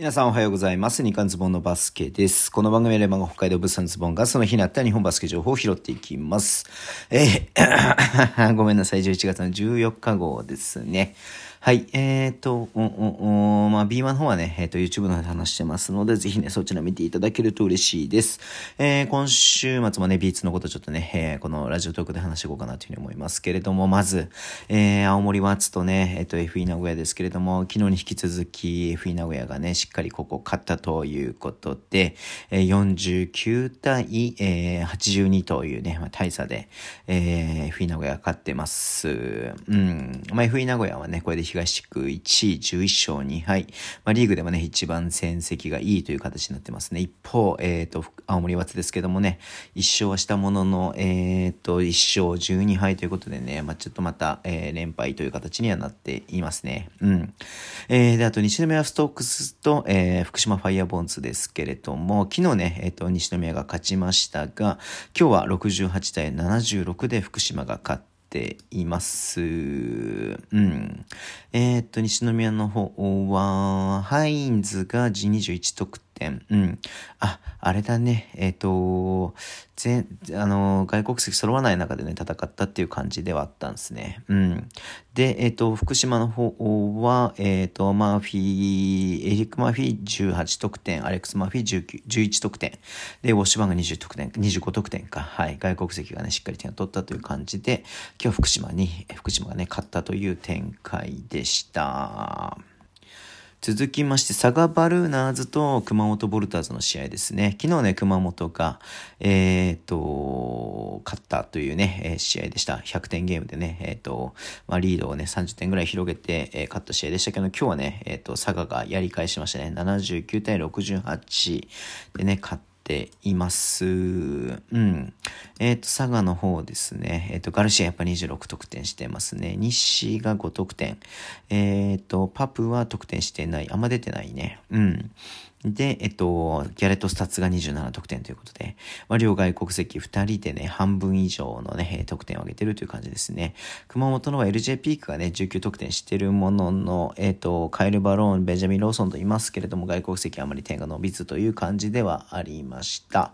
皆さんおはようございます。日刊ズボンのバスケです。この番組でレバンが北海道物産ズボンがその日にあった日本バスケ情報を拾っていきます。えー、ごめんなさい。11月の14日号ですね。はい。えっ、ー、と、おおおまあ、B1 の方はね、えっ、ー、と、YouTube の方で話してますので、ぜひね、そちら見ていただけると嬉しいです。えー、今週末もね、B2 のことちょっとね、えー、このラジオトークで話していこうかなというふうに思いますけれども、まず、えー、青森ワッツとね、えっ、ー、と、FE 名古屋ですけれども、昨日に引き続き FE 名古屋がね、っかりここ勝ったということで、えー、49対、えー、82というね、まあ、大差で、えー、FE 名古屋勝ってます。うん。まあ、FE 名古屋はね、これで東地区1位11勝2敗。まあ、リーグでもね、一番戦績がいいという形になってますね。一方、えっ、ー、と、青森松ですけどもね、1勝はしたものの、えっ、ー、と、1勝12敗ということでね、まあ、ちょっとまた、えー、連敗という形にはなっていますね。うん。えー、で、あと、西宮ストークスと、えー、福島ファイヤーボンズですけれども、昨日ね、えっ、ー、と、西宮が勝ちましたが、今日は68対76で福島が勝っています。うん。えー、っと、西宮の方は、ハインズが G21 得点。うん。あ、あれだね。えっ、と、全、あの、外国籍揃わない中でね、戦ったっていう感じではあったんですね。うん。で、えっ、と、福島の方は、えっ、と、マーフィー、エリック・マーフィー18得点、アレックス・マーフィー19 11得点。で、ウォッシュバンが20得点、25得点か。はい。外国籍がね、しっかり点を取ったという感じで、今日福島に、福島がね、勝ったという展開でした。続きまして、佐賀バルーナーズと熊本ボルターズの試合ですね。昨日ね、熊本が、えっ、と、勝ったというね、えー、試合でした。100点ゲームでね、えっ、と、まあ、リードをね、30点ぐらい広げて、え勝った試合でしたけど、今日はね、えっ、と、佐賀がやり返しましたね。79対68でね、勝ってています。うん。えっ、ー、と、佐賀の方ですね。えっ、ー、と、ガルシアやっぱ26得点してますね。西が5得点。えっ、ー、と、パプは得点してない。あんま出てないね。うん。で、えっと、ギャレットスタッツが27得点ということで、まあ、両外国籍2人でね、半分以上のね、得点を挙げてるという感じですね。熊本のは LJ ピークがね、19得点してるものの、えっと、カエル・バローン、ベンジャミン・ローソンといますけれども、外国籍あまり点が伸びずという感じではありました。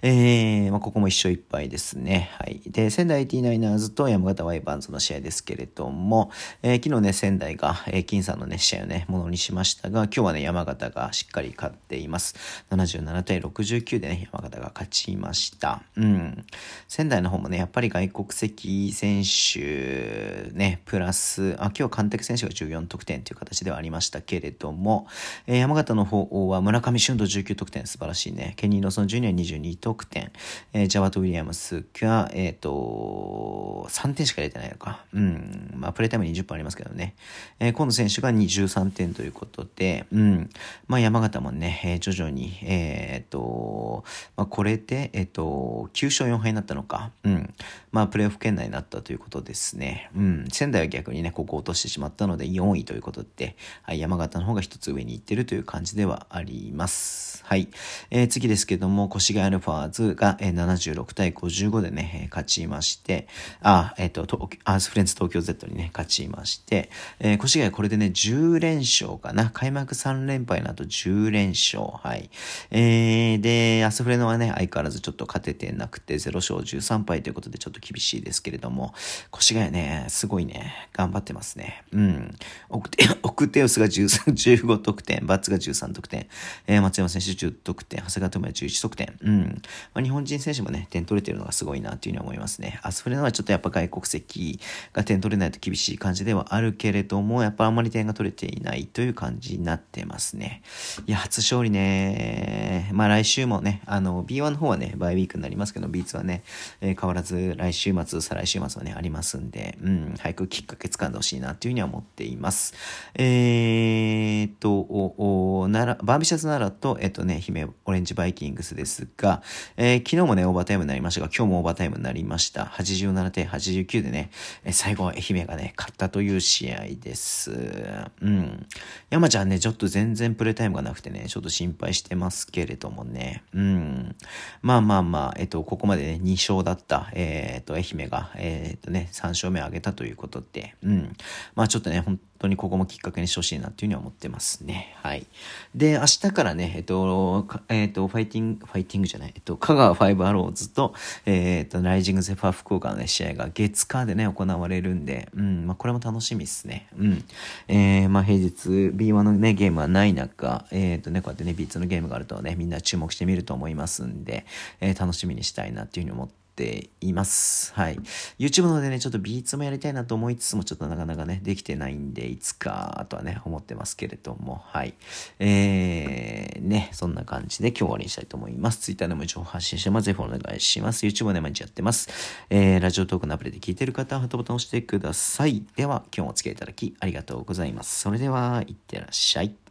えー、まあ、ここも1勝1敗ですね。はい。で、仙台 T9ers と山形ワイバンズの試合ですけれども、えー、昨日ね、仙台が、えー、金さんのね、試合をね、ものにしましたが、今日はね、山形がしっかり勝っています。77対69でね、山形が勝ちました。うん。仙台の方もね、やっぱり外国籍選手、ね、プラス、あ、今日監督選手が14得点という形ではありましたけれども、えー、山形の方は村上俊斗19得点、素晴らしいね。ケニー・ロソン・ジュニア22得点、えー、ジャワト・ウィリアムスが、えっ、ー、と、3点しか入れてないのか。うん。まあ、プレイタイム20分ありますけどね。えー、今野選手が23点ということで、うん。まあ、山形もね、えー、徐々に、えー、っと、まあ、これで、えー、っと、9勝4敗になったのか。うん。まあ、プレイオフ圏内になったということですね。うん。仙台は逆にね、ここ落としてしまったので4位ということで、はい、山形の方が一つ上に行ってるという感じではあります。はい。えー、次ですけども、越谷アルファーズが、えー、76対55でね、勝ちまして、あ、えっ、と、アースフレンズ東京 Z にね、勝ちまして、えー、越谷これでね、10連勝かな。開幕3連敗の後10連連。勝。はい。えー、で、アスフレノはね、相変わらずちょっと勝ててなくて、0勝13敗ということでちょっと厳しいですけれども、越谷ね、すごいね、頑張ってますね。うん。奥手テウスが15得点、バッツが13得点、えー、松山選手10得点、長谷川智也11得点。うん。まあ、日本人選手もね、点取れてるのがすごいなというふうに思いますね。アスフレノはちょっとやっぱ外国籍が点取れないと厳しい感じではあるけれども、やっぱあんまり点が取れていないという感じになってますね。いや、初勝利ね、まあ来週もね、あの、B1 の方はね、バイウィークになりますけど、B2 はね、えー、変わらず来週末、再来週末はね、ありますんで、うん、早くきっかけ掴んでほしいなというふうには思っています。え、えっと、お、お、なら、バンビシャス奈良と、えっとね、愛媛オレンジバイキングスですが、えー、昨日もね、オーバータイムになりましたが、今日もオーバータイムになりました。87対89でね、え最後は、愛媛がね、勝ったという試合です。うん。山ちゃんね、ちょっと全然プレイタイムがなくてね、ちょっと心配してますけれどもね。うん。まあまあまあ、えっと、ここまでね、2勝だった、えー、っと、愛媛が、え、っとね、3勝目を挙げたということで、うん。まあちょっとね、ほん当にここもきっかけにしてほしいなっていうふうには思ってますね。はい。で、明日からね、えっと、えっと、ファイティング、ファイティングじゃない、えっと、香川ファイブアローズと、えっと、ライジングゼファー福岡のね、試合が月火でね、行われるんで、うん、まあ、これも楽しみですね。うん。えー、まあ、平日 B1 のね、ゲームはない中、えっとね、こうやってね、B2 のゲームがあるとね、みんな注目してみると思いますんで、えー、楽しみにしたいなっていうふうに思ってています。はい。YouTube のでね、ちょっとビーツもやりたいなと思いつつも、ちょっとなかなかね、できてないんで、いつかとはね、思ってますけれども、はい。えー、ね、そんな感じで今日終わりにしたいと思います。Twitter でも情報発信してます。ぜひお願いします。YouTube もね、毎日やってます。えー、ラジオトークのアプリで聞いてる方は、ハートボタンを押してください。では、今日もお付き合いいただきありがとうございます。それでは、いってらっしゃい。